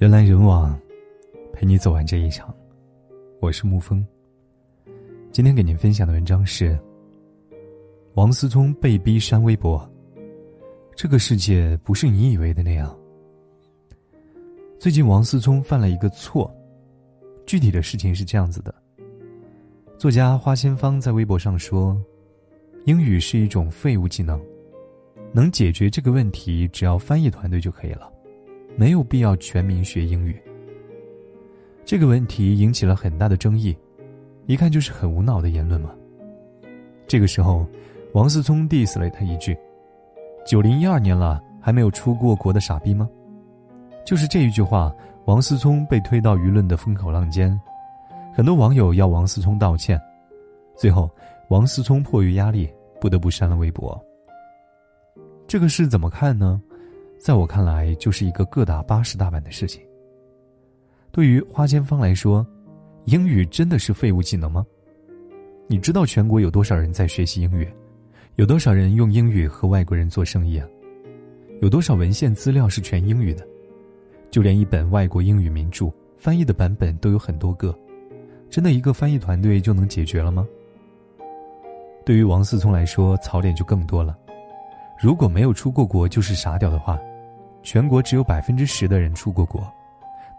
人来人往，陪你走完这一场。我是沐风。今天给您分享的文章是：王思聪被逼删微博。这个世界不是你以为的那样。最近王思聪犯了一个错，具体的事情是这样子的。作家花千芳在微博上说：“英语是一种废物技能，能解决这个问题，只要翻译团队就可以了。”没有必要全民学英语。这个问题引起了很大的争议，一看就是很无脑的言论嘛。这个时候，王思聪 diss 了他一句：“九零一二年了，还没有出过国的傻逼吗？”就是这一句话，王思聪被推到舆论的风口浪尖，很多网友要王思聪道歉，最后王思聪迫于压力不得不删了微博。这个事怎么看呢？在我看来，就是一个各打八十大板的事情。对于花千芳来说，英语真的是废物技能吗？你知道全国有多少人在学习英语？有多少人用英语和外国人做生意啊？有多少文献资料是全英语的？就连一本外国英语名著翻译的版本都有很多个，真的一个翻译团队就能解决了吗？对于王思聪来说，槽点就更多了。如果没有出过国就是傻屌的话。全国只有百分之十的人出过国，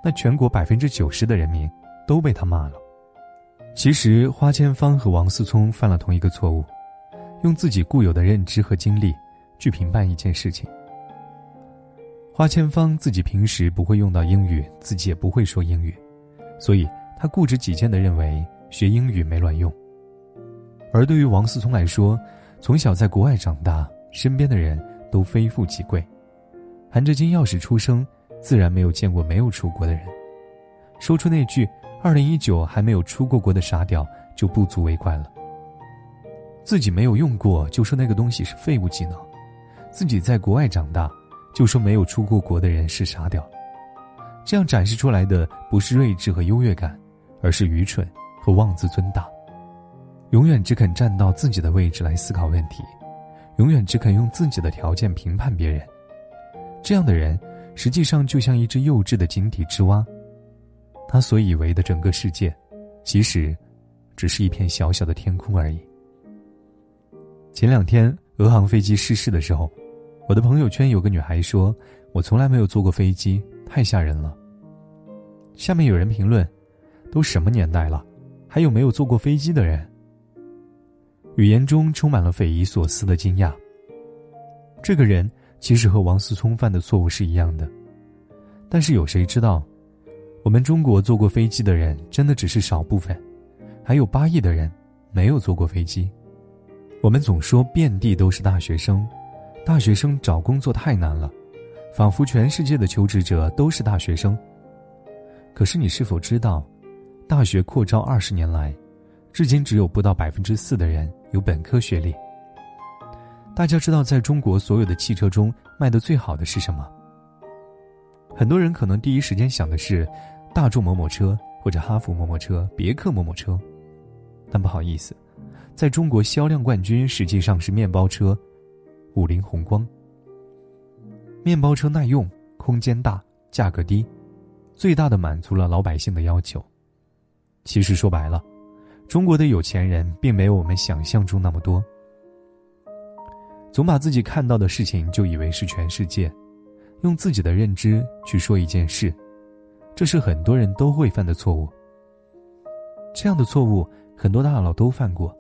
那全国百分之九十的人民都被他骂了。其实花千芳和王思聪犯了同一个错误，用自己固有的认知和经历去评判一件事情。花千芳自己平时不会用到英语，自己也不会说英语，所以他固执己见的认为学英语没卵用。而对于王思聪来说，从小在国外长大，身边的人都非富即贵。含着金钥匙出生，自然没有见过没有出国的人。说出那句“二零一九还没有出过国的傻屌”就不足为怪了。自己没有用过就说那个东西是废物技能，自己在国外长大就说没有出过国的人是傻屌，这样展示出来的不是睿智和优越感，而是愚蠢和妄自尊大。永远只肯站到自己的位置来思考问题，永远只肯用自己的条件评判别人。这样的人，实际上就像一只幼稚的井底之蛙，他所以为的整个世界，其实，只是一片小小的天空而已。前两天，俄航飞机失事的时候，我的朋友圈有个女孩说：“我从来没有坐过飞机，太吓人了。”下面有人评论：“都什么年代了，还有没有坐过飞机的人？”语言中充满了匪夷所思的惊讶。这个人。其实和王思聪犯的错误是一样的，但是有谁知道，我们中国坐过飞机的人真的只是少部分，还有八亿的人没有坐过飞机。我们总说遍地都是大学生，大学生找工作太难了，仿佛全世界的求职者都是大学生。可是你是否知道，大学扩招二十年来，至今只有不到百分之四的人有本科学历。大家知道，在中国所有的汽车中卖的最好的是什么？很多人可能第一时间想的是大众某某车，或者哈弗某某车、别克某某车。但不好意思，在中国销量冠军实际上是面包车——五菱宏光。面包车耐用、空间大、价格低，最大的满足了老百姓的要求。其实说白了，中国的有钱人并没有我们想象中那么多。总把自己看到的事情就以为是全世界，用自己的认知去说一件事，这是很多人都会犯的错误。这样的错误很多大佬都犯过。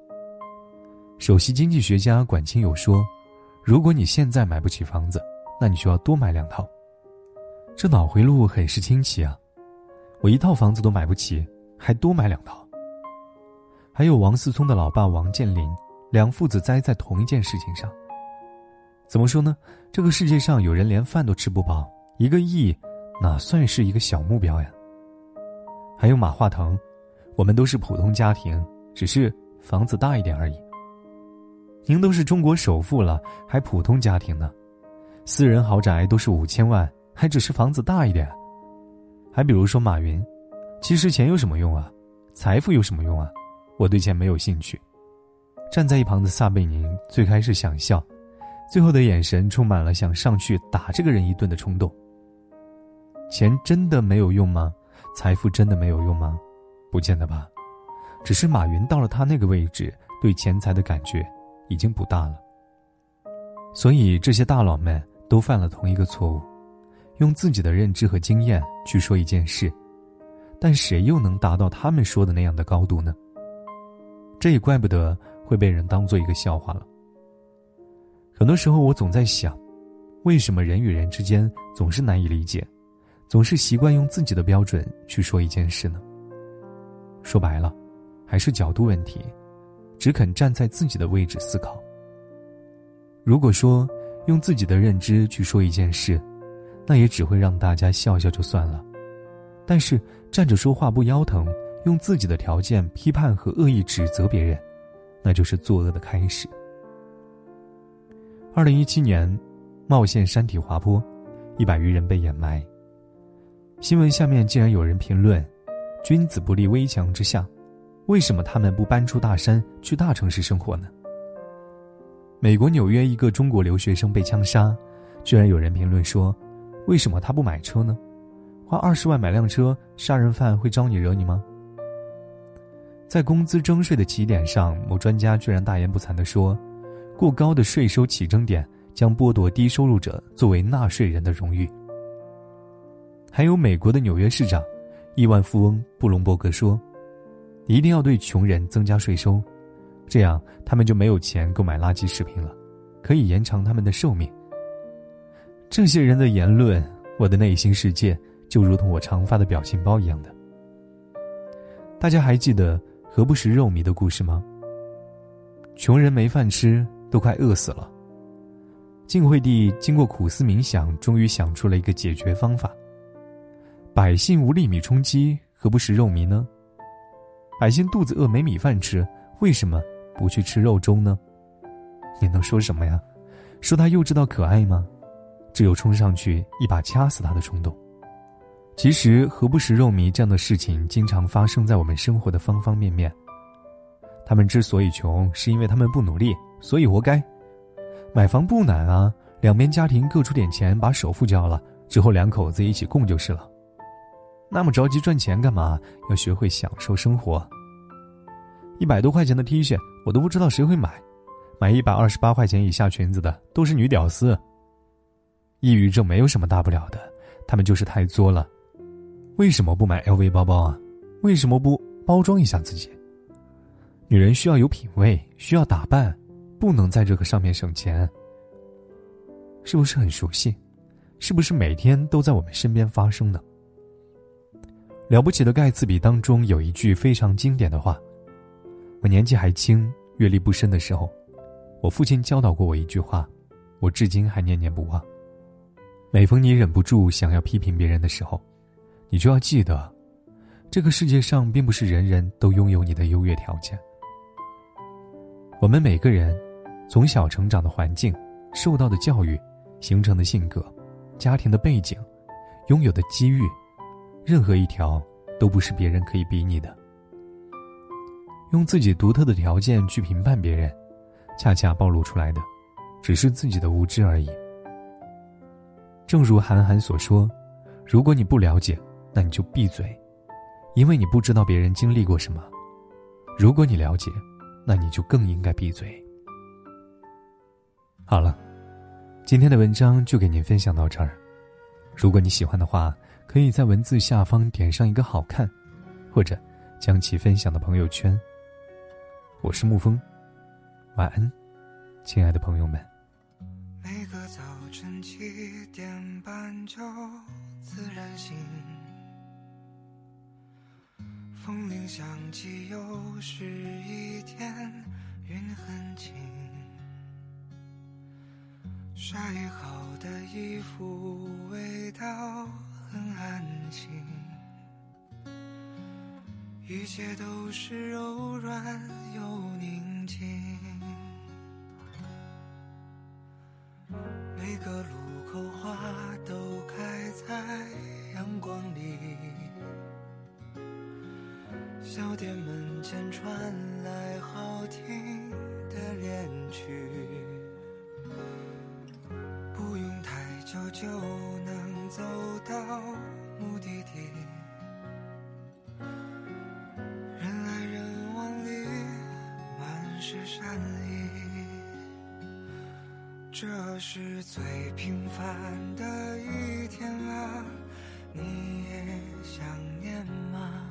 首席经济学家管清友说：“如果你现在买不起房子，那你就要多买两套。”这脑回路很是清奇啊！我一套房子都买不起，还多买两套。还有王思聪的老爸王健林，两父子栽在同一件事情上。怎么说呢？这个世界上有人连饭都吃不饱，一个亿哪算是一个小目标呀？还有马化腾，我们都是普通家庭，只是房子大一点而已。您都是中国首富了，还普通家庭呢？私人豪宅都是五千万，还只是房子大一点。还比如说马云，其实钱有什么用啊？财富有什么用啊？我对钱没有兴趣。站在一旁的撒贝宁最开始想笑。最后的眼神充满了想上去打这个人一顿的冲动。钱真的没有用吗？财富真的没有用吗？不见得吧。只是马云到了他那个位置，对钱财的感觉已经不大了。所以这些大佬们都犯了同一个错误，用自己的认知和经验去说一件事，但谁又能达到他们说的那样的高度呢？这也怪不得会被人当做一个笑话了。很多时候我总在想，为什么人与人之间总是难以理解，总是习惯用自己的标准去说一件事呢？说白了。还是角度问题，只肯站在自己的位置思考。如果说用自己的认知去说一件事，那也只会让大家笑笑就算了。但是站着说话不腰疼，用自己的条件批判和恶意指责别人，那就是作恶的开始。二零一七年，茂县山体滑坡，一百余人被掩埋。新闻下面竟然有人评论：“君子不立危墙之下。”为什么他们不搬出大山去大城市生活呢？美国纽约一个中国留学生被枪杀，居然有人评论说：“为什么他不买车呢？花二十万买辆车，杀人犯会招你惹你吗？”在工资征税的起点上，某专家居然大言不惭地说：“过高的税收起征点将剥夺低收入者作为纳税人的荣誉。”还有美国的纽约市长、亿万富翁布隆伯格说。一定要对穷人增加税收，这样他们就没有钱购买垃圾食品了，可以延长他们的寿命。这些人的言论，我的内心世界就如同我常发的表情包一样的。大家还记得何不食肉糜的故事吗？穷人没饭吃，都快饿死了。晋惠帝经过苦思冥想，终于想出了一个解决方法：百姓无粒米充饥，何不食肉糜呢？百姓肚子饿没米饭吃，为什么不去吃肉粥呢？你能说什么呀？说他幼稚到可爱吗？只有冲上去一把掐死他的冲动。其实，何不食肉糜这样的事情经常发生在我们生活的方方面面。他们之所以穷，是因为他们不努力，所以活该。买房不难啊，两边家庭各出点钱，把首付交了，之后两口子一起供就是了。那么着急赚钱干嘛？要学会享受生活。一百多块钱的 T 恤，我都不知道谁会买。买一百二十八块钱以下裙子的都是女屌丝。抑郁症没有什么大不了的，他们就是太作了。为什么不买 LV 包包啊？为什么不包装一下自己？女人需要有品味，需要打扮，不能在这个上面省钱。是不是很熟悉？是不是每天都在我们身边发生呢？了不起的盖茨比当中有一句非常经典的话：“我年纪还轻，阅历不深的时候，我父亲教导过我一句话，我至今还念念不忘。每逢你忍不住想要批评别人的时候，你就要记得，这个世界上并不是人人都拥有你的优越条件。我们每个人从小成长的环境、受到的教育、形成的性格、家庭的背景、拥有的机遇。”任何一条都不是别人可以比拟的。用自己独特的条件去评判别人，恰恰暴露出来的，只是自己的无知而已。正如韩寒所说：“如果你不了解，那你就闭嘴，因为你不知道别人经历过什么；如果你了解，那你就更应该闭嘴。”好了，今天的文章就给您分享到这儿。如果你喜欢的话，可以在文字下方点上一个好看，或者将其分享到朋友圈。我是沐风，晚安，亲爱的朋友们。风铃响起，又是一天，云很轻，晒好的衣服味道。很安心，一切都是柔软又小店门前传来好听的恋曲，不用太久就能。走到。目的地。人来人往里满是善意，这是最平凡的一天啊，你也想念吗？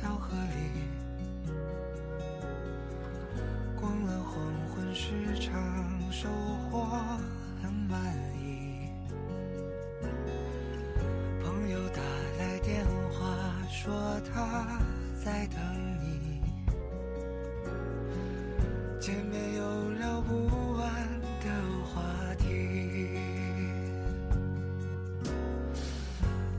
小河里。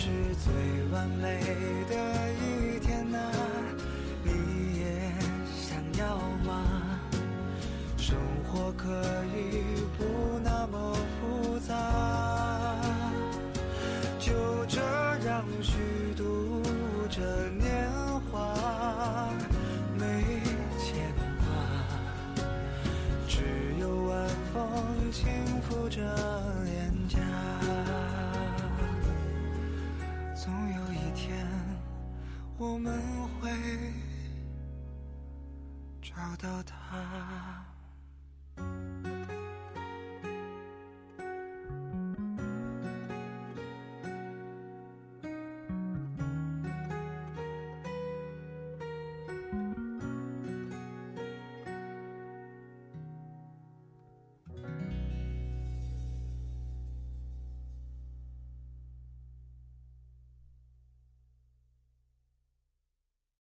是最完美的一天呐、你也想要吗？生活可以我们会找到他。